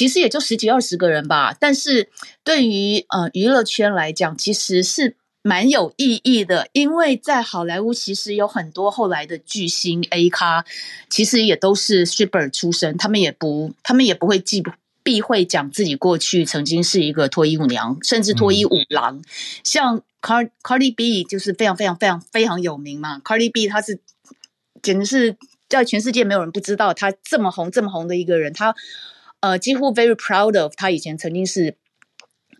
嗯其实也就十几二十个人吧，但是对于呃娱乐圈来讲，其实是蛮有意义的，因为在好莱坞，其实有很多后来的巨星 A 咖，其实也都是 stripper 出身，他们也不，他们也不会忌避讳讲自己过去曾经是一个脱衣舞娘，甚至脱衣舞郎。嗯、像 Car Cardi B 就是非常非常非常非常有名嘛，Cardi B 他是简直是在全世界没有人不知道他这么红这么红的一个人，他。呃，几乎 very proud of 他以前曾经是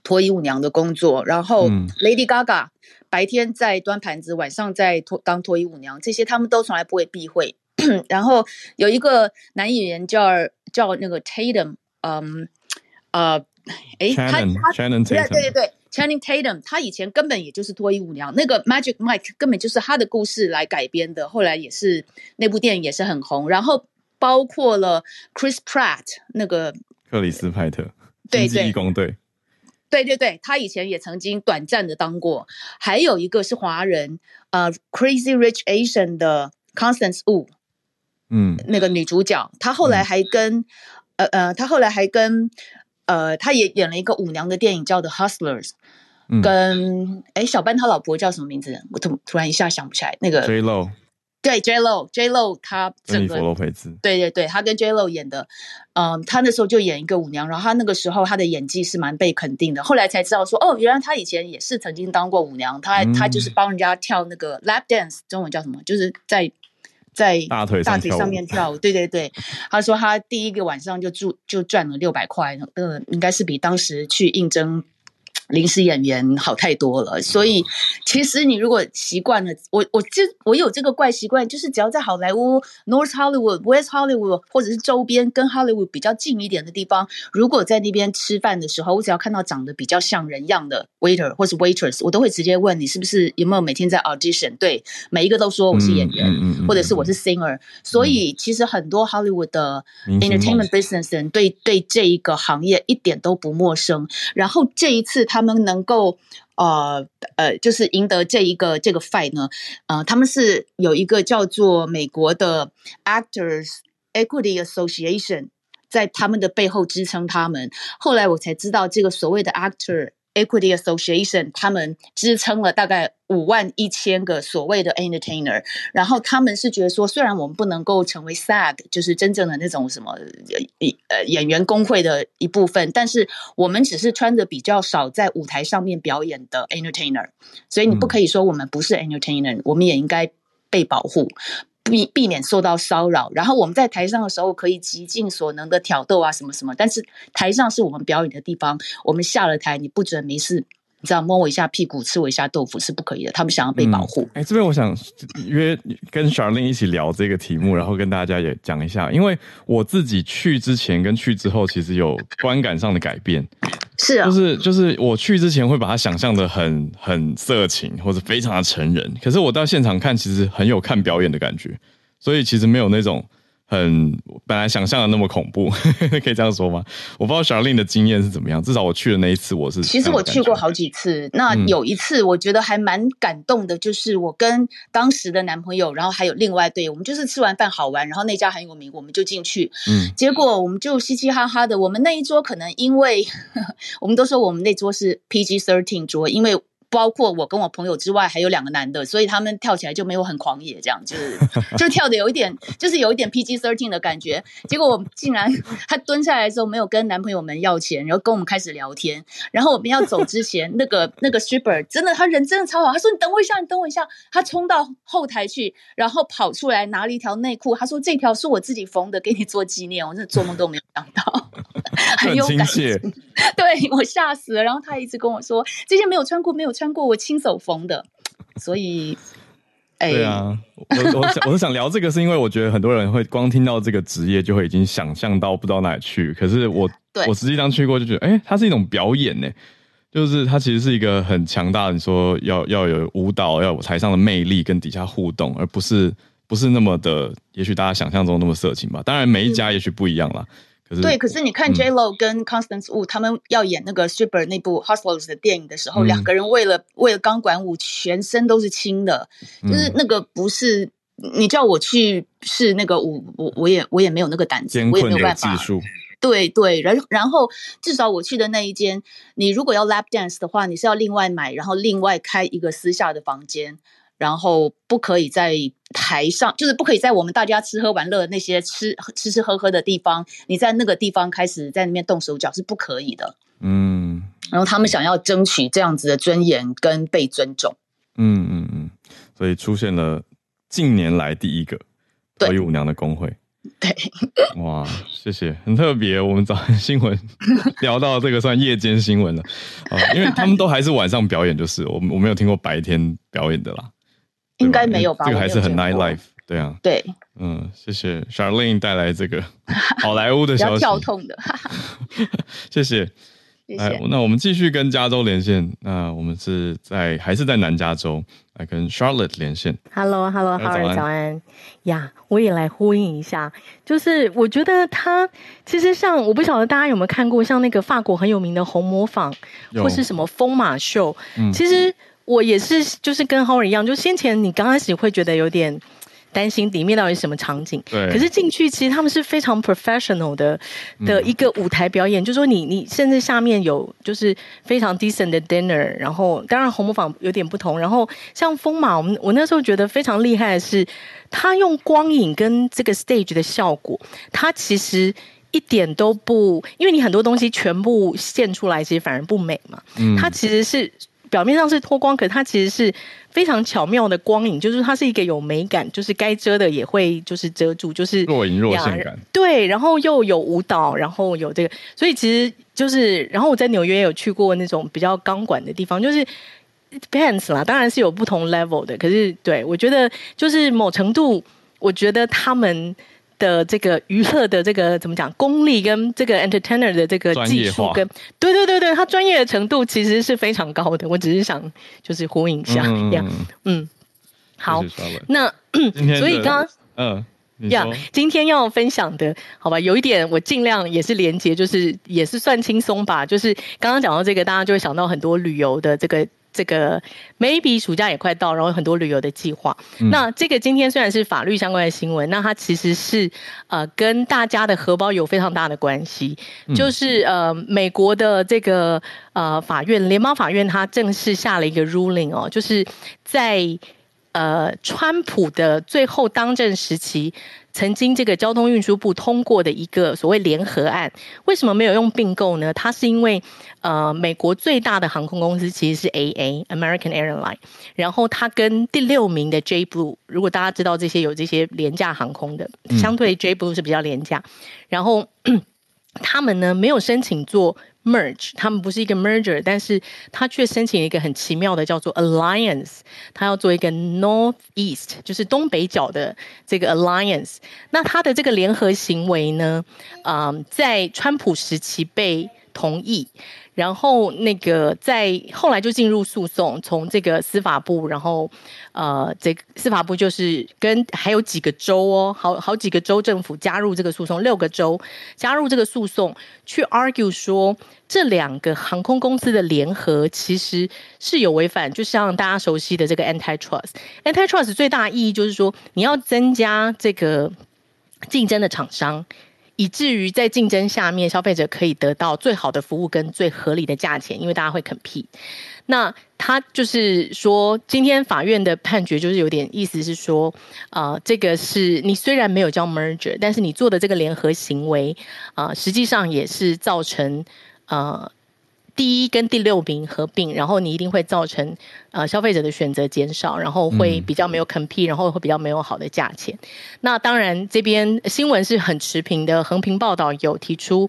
脱衣舞娘的工作，然后 Lady Gaga 白天在端盘子，晚上在脱当脱衣舞娘，这些他们都从来不会避讳。然后有一个男演员叫叫那个 Tatum，嗯呃，诶，他他 Channing Tatum 对对对 Channing Tatum，他以前根本也就是脱衣舞娘，那个 Magic Mike 根本就是他的故事来改编的，后来也是那部电影也是很红，然后。包括了 Chris Pratt 那个克里斯派特，对对，义工队，对对对，他以前也曾经短暂的当过。还有一个是华人，呃，Crazy Rich Asian 的 Constance Wu，嗯，那个女主角，她后来还跟，嗯、呃呃，她后来还跟，呃，她也演了一个舞娘的电影叫 The Hustlers，嗯、跟哎小班他老婆叫什么名字？我突突然一下想不起来，那个 J Lo。对 J Lo，J Lo 他整个对对对，他跟 J Lo 演的，嗯，他那时候就演一个舞娘，然后他那个时候他的演技是蛮被肯定的。后来才知道说，哦，原来他以前也是曾经当过舞娘，他、嗯、他就是帮人家跳那个 lap dance，中文叫什么？就是在在大腿大腿上面跳舞。对对对，他说他第一个晚上就住就赚了六百块，呃，应该是比当时去应征。临时演员好太多了，所以其实你如果习惯了，我我就我有这个怪习惯，就是只要在好莱坞 North Hollywood、West Hollywood 或者是周边跟 Hollywood 比较近一点的地方，如果在那边吃饭的时候，我只要看到长得比较像人样的 waiter 或是 waitress，我都会直接问你是不是有没有每天在 audition？对，每一个都说我是演员，嗯嗯嗯、或者是我是 singer、嗯。所以其实很多 Hollywood 的 entertainment business 人对对这一个行业一点都不陌生。然后这一次他。他们能够呃呃，就是赢得这一个这个 fight 呢，呃，他们是有一个叫做美国的 Actors Equity Association 在他们的背后支撑他们。后来我才知道，这个所谓的 Actor Equity Association 他们支撑了大概五万一千个所谓的 entertainer，然后他们是觉得说，虽然我们不能够成为 SAG，就是真正的那种什么呃演员工会的一部分，但是我们只是穿着比较少在舞台上面表演的 entertainer，所以你不可以说我们不是 entertainer，嗯，我们也应该被保护。避避免受到骚扰，然后我们在台上的时候可以极尽所能的挑逗啊什么什么，但是台上是我们表演的地方，我们下了台你不准没事，你知道摸我一下屁股，吃我一下豆腐是不可以的。他们想要被保护。哎、嗯，这边我想约跟 Charlene 一起聊这个题目，然后跟大家也讲一下，因为我自己去之前跟去之后其实有观感上的改变。是啊，就是就是我去之前会把它想象的很很色情或者非常的成人，可是我到现场看其实很有看表演的感觉，所以其实没有那种。很本来想象的那么恐怖，可以这样说吗？我不知道 Charlene 的经验是怎么样。至少我去的那一次，我是其实我去过好几次。那有一次我觉得还蛮感动的，就是我跟当时的男朋友，然后还有另外对，我们就是吃完饭好玩，然后那家很有名，我们就进去。嗯，结果我们就嘻嘻哈哈的。我们那一桌可能因为 我们都说我们那桌是 PG thirteen 桌，因为。包括我跟我朋友之外，还有两个男的，所以他们跳起来就没有很狂野，这样就是就跳的有一点，就是有一点 PG thirteen 的感觉。结果我们竟然他蹲下来的时候没有跟男朋友们要钱，然后跟我们开始聊天。然后我们要走之前，那个那个 stripper 真的他人真的超好，他说你等我一下，你等我一下。他冲到后台去，然后跑出来拿了一条内裤，他说这条是我自己缝的，给你做纪念。我真的做梦都没有想到，很有感情。对我吓死了。然后他一直跟我说这些没有穿过，没有。穿过我亲手缝的，所以，哎，对啊，我我想我是想聊这个，是因为我觉得很多人会光听到这个职业就会已经想象到不知道哪里去。可是我我实际上去过，就觉得，哎、欸，它是一种表演呢，就是它其实是一个很强大的，你说要要有舞蹈，要有台上的魅力跟底下互动，而不是不是那么的，也许大家想象中那么色情吧。当然，每一家也许不一样啦。嗯对，可是你看 J Lo 跟 Constance Wu、嗯、他们要演那个 Stripper 那部 Hustlers 的电影的时候，嗯、两个人为了为了钢管舞，全身都是青的，嗯、就是那个不是你叫我去试那个舞，我我也我也没有那个胆子，我也没有办法。对对，然然后至少我去的那一间，你如果要 Lap Dance 的话，你是要另外买，然后另外开一个私下的房间。然后不可以在台上，就是不可以在我们大家吃喝玩乐那些吃吃吃喝喝的地方，你在那个地方开始在那边动手脚是不可以的。嗯，然后他们想要争取这样子的尊严跟被尊重。嗯嗯嗯，所以出现了近年来第一个脱衣舞娘的工会。对，哇，谢谢，很特别。我们早上新闻 聊到这个算夜间新闻了啊，因为他们都还是晚上表演，就是我我没有听过白天表演的啦。应该没有吧？这个还是很 night life，对啊。对，嗯，谢谢 Charlene 带来这个 好莱坞的消息，比较跳痛的。谢谢，谢谢。那我们继续跟加州连线。那我们是在还是在南加州来跟 Charlotte 连线？Hello，Hello，Howard，早安呀！我也来呼应一下，就是我觉得他其实像我不晓得大家有没有看过，像那个法国很有名的红磨坊或是什么疯马秀，嗯、其实。我也是，就是跟 Howard 一样，就先前你刚开始会觉得有点担心里面到底什么场景，对。可是进去其实他们是非常 professional 的的一个舞台表演，嗯、就是说你你甚至下面有就是非常 decent 的 dinner，然后当然红模坊有点不同，然后像风马，我们我那时候觉得非常厉害的是，他用光影跟这个 stage 的效果，他其实一点都不，因为你很多东西全部现出来，其实反而不美嘛。嗯，他其实是。表面上是脱光，可它其实是非常巧妙的光影，就是它是一个有美感，就是该遮的也会就是遮住，就是若隐若现感。对，然后又有舞蹈，然后有这个，所以其实就是，然后我在纽约也有去过那种比较钢管的地方，就是 depends 啦，当然是有不同 level 的，可是对我觉得就是某程度，我觉得他们。的这个娱乐的这个怎么讲功力跟这个 entertainer 的这个技术跟对对对对，他专业的程度其实是非常高的。我只是想就是呼应一下，嗯，yeah, 嗯好，那所以刚刚嗯呀，yeah, 今天要分享的好吧，有一点我尽量也是连接，就是也是算轻松吧。就是刚刚讲到这个，大家就会想到很多旅游的这个这个 maybe 暑假也快到，然后很多旅游的计划。嗯、那这个今天虽然是法律相关的新闻，那它其实是呃跟大家的荷包有非常大的关系。嗯、就是呃美国的这个呃法院联邦法院，它正式下了一个 ruling 哦，就是在呃川普的最后当政时期。曾经这个交通运输部通过的一个所谓联合案，为什么没有用并购呢？它是因为呃，美国最大的航空公司其实是 AA American Airline，然后它跟第六名的 JetBlue，如果大家知道这些有这些廉价航空的，相对 JetBlue 是比较廉价，然后 他们呢没有申请做。Merge，他们不是一个 merger，但是他却申请一个很奇妙的叫做 alliance，他要做一个 northeast，就是东北角的这个 alliance。那他的这个联合行为呢，嗯，在川普时期被同意。然后那个在后来就进入诉讼，从这个司法部，然后呃，这司法部就是跟还有几个州哦，好好几个州政府加入这个诉讼，六个州加入这个诉讼，去 argue 说这两个航空公司的联合其实是有违反，就像大家熟悉的这个 antitrust。antitrust 最大的意义就是说，你要增加这个竞争的厂商。以至于在竞争下面，消费者可以得到最好的服务跟最合理的价钱，因为大家会 compete。那他就是说，今天法院的判决就是有点意思是说，啊、这个是你虽然没有叫 merger，但是你做的这个联合行为，啊、实际上也是造成，啊。第一跟第六名合并，然后你一定会造成呃消费者的选择减少，然后会比较没有 compete，然后会比较没有好的价钱。那当然这边新闻是很持平的，横屏报道有提出。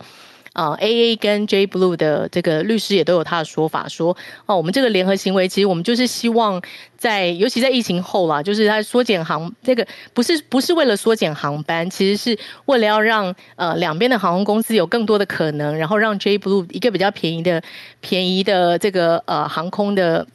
啊、，A A 跟 J Blue 的这个律师也都有他的说法，说哦，我们这个联合行为，其实我们就是希望在，尤其在疫情后啦，就是它缩减航，这个不是不是为了缩减航班，其实是为了要让呃两边的航空公司有更多的可能，然后让 J Blue 一个比较便宜的便宜的这个呃航空的。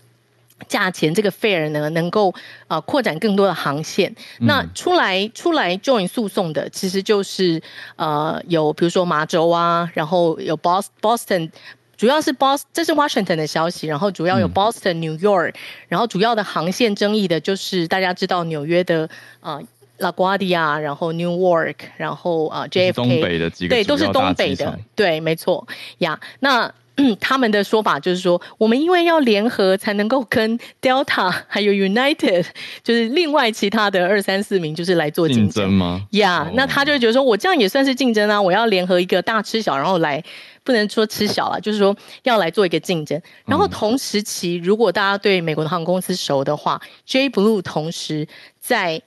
价钱这个 fare 呢，能够呃扩展更多的航线。嗯、那出来出来 join 诉讼的，其实就是呃有比如说麻州啊，然后有 Boston 主要是 Boston，这是 Washington 的消息。然后主要有 Boston、嗯、New York，然后主要的航线争议的就是大家知道纽约的呃 LaGuardia，然后 Newark，然后啊、呃、JFK，东北的几个对，都是东北的，对，没错呀。那 他们的说法就是说，我们因为要联合才能够跟 Delta 还有 United，就是另外其他的二三四名，就是来做竞争吗？呀，yeah, 那他就觉得说，我这样也算是竞争啊！我要联合一个大吃小，然后来不能说吃小了，就是说要来做一个竞争。然后同时期，如果大家对美国的航空公司熟的话，JetBlue 同时在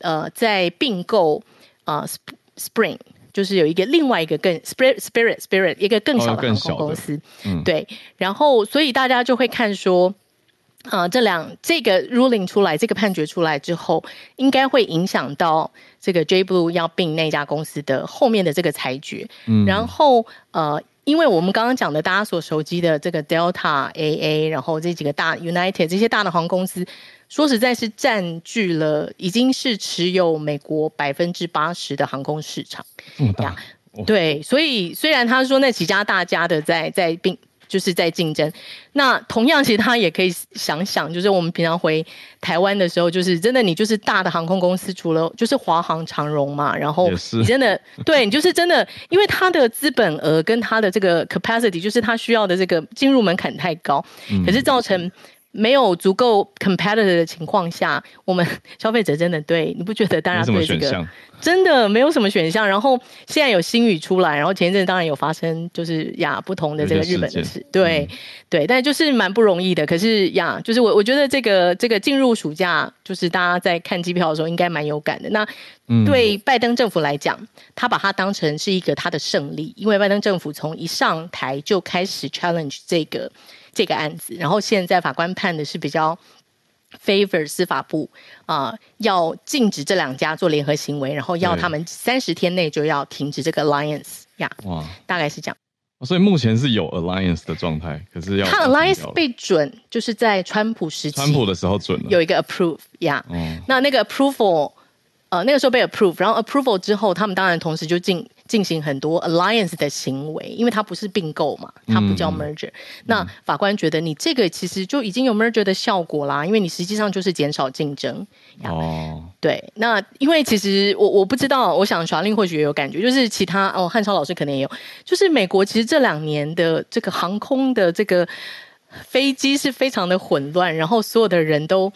呃在并购啊 Spring。就是有一个另外一个更 Spirit Spirit Spirit 一个更小的航空公司，哦嗯、对，然后所以大家就会看说，啊、呃，这两这个 ruling 出来，这个判决出来之后，应该会影响到这个 JetBlue 要并那家公司的后面的这个裁决，嗯、然后呃，因为我们刚刚讲的大家所熟悉的这个 Delta AA，然后这几个大 United 这些大的航空公司。说实在，是占据了已经是持有美国百分之八十的航空市场。这么大，对，所以虽然他说那几家大家的在在并就是在竞争，那同样其实他也可以想想，就是我们平常回台湾的时候，就是真的你就是大的航空公司，除了就是华航、长荣嘛，然后你真的 对你就是真的，因为他的资本额跟他的这个 capacity，就是他需要的这个进入门槛太高，可是造成。没有足够 competitive 的情况下，我们消费者真的对你不觉得？大家对这个真的没有什么选项。然后现在有新语出来，然后前一阵当然有发生，就是呀不同的这个日本的事，对、嗯、对，但就是蛮不容易的。可是呀，就是我我觉得这个这个进入暑假，就是大家在看机票的时候应该蛮有感的。那对拜登政府来讲，他把它当成是一个他的胜利，因为拜登政府从一上台就开始 challenge 这个。这个案子，然后现在法官判的是比较 favor 司法部啊、呃，要禁止这两家做联合行为，然后要他们三十天内就要停止这个 alliance 呀。哇，大概是这样。所以目前是有 alliance 的状态，可是要他 alliance 被准，就是在川普时期，川普的时候准了，有一个 approve 呀。那那个 approval，呃，那个时候被 approve，然后 approval 之后，他们当然同时就进。进行很多 alliance 的行为，因为它不是并购嘛，它不叫 merger。嗯、那法官觉得你这个其实就已经有 merger 的效果啦，因为你实际上就是减少竞争。哦，对，那因为其实我我不知道，我想 Charlene 或许也有感觉，就是其他哦，汉超老师可能也有，就是美国其实这两年的这个航空的这个飞机是非常的混乱，然后所有的人都。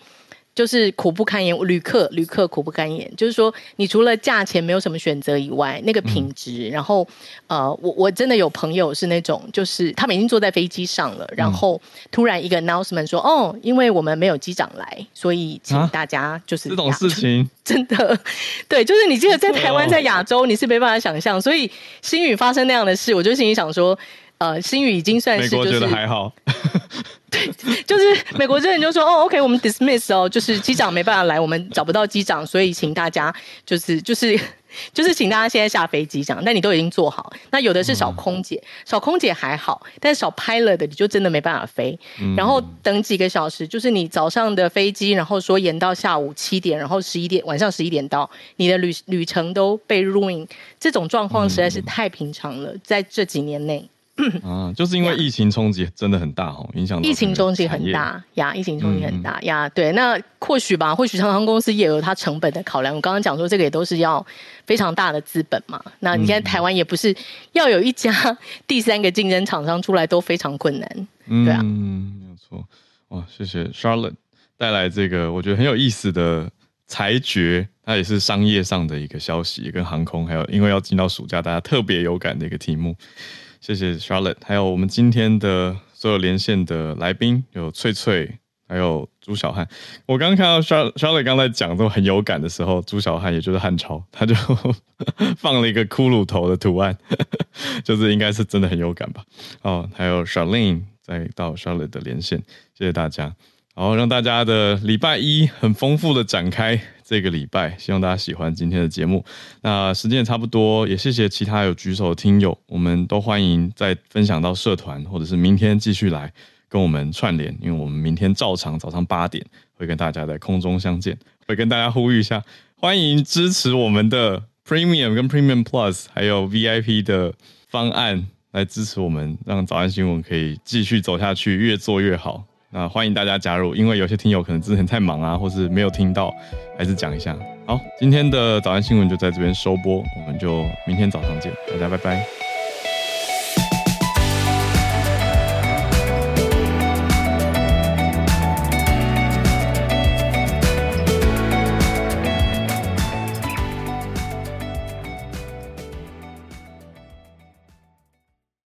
就是苦不堪言，旅客旅客苦不堪言。就是说，你除了价钱没有什么选择以外，那个品质，嗯、然后呃，我我真的有朋友是那种，就是他们已经坐在飞机上了，然后突然一个 announcement 说，嗯、哦，因为我们没有机长来，所以请大家就是、啊、这种事情，真的，对，就是你这个在台湾在亚洲你是没办法想象，所以星宇发生那样的事，我就心里想说，呃，星宇已经算是、就是、美国觉得还好。对，就是美国真人就说哦，OK，我们 dismiss 哦，就是机长没办法来，我们找不到机长，所以请大家就是就是 就是请大家现在下飞机这样。但你都已经做好，那有的是少空姐，少空姐还好，但是少 pilot 的你就真的没办法飞。然后等几个小时，就是你早上的飞机，然后说延到下午七点，然后十一点晚上十一点到，你的旅旅程都被 ruin，这种状况实在是太平常了，在这几年内。啊，就是因为疫情冲击真的很大哦，影响疫情冲击很大呀，疫情冲击很大呀。对，那或许吧，或许航空公司也有它成本的考量。我刚刚讲说，这个也都是要非常大的资本嘛。那你现在台湾也不是要有一家第三个竞争厂商出来都非常困难，对啊，嗯，没有错。哇，谢谢 Charlotte 带来这个我觉得很有意思的裁决，它也是商业上的一个消息，跟航空还有因为要进到暑假，大家特别有感的一个题目。谢谢 Charlotte，还有我们今天的所有连线的来宾，有翠翠，还有朱小汉。我刚刚看到 Charlotte 刚才讲这种很有感的时候，朱小汉也就是汉超，他就 放了一个骷髅头的图案，就是应该是真的很有感吧。哦，还有 Charlene 再到 Charlotte 的连线，谢谢大家。然后让大家的礼拜一很丰富的展开。这个礼拜，希望大家喜欢今天的节目。那时间也差不多，也谢谢其他有举手的听友，我们都欢迎再分享到社团，或者是明天继续来跟我们串联，因为我们明天照常早上八点会跟大家在空中相见，会跟大家呼吁一下，欢迎支持我们的 Premium 跟 Premium Plus，还有 VIP 的方案来支持我们，让早安新闻可以继续走下去，越做越好。啊欢迎大家加入，因为有些听友可能之前太忙啊，或是没有听到，还是讲一下。好，今天的早安新闻就在这边收播，我们就明天早上见，大家拜拜。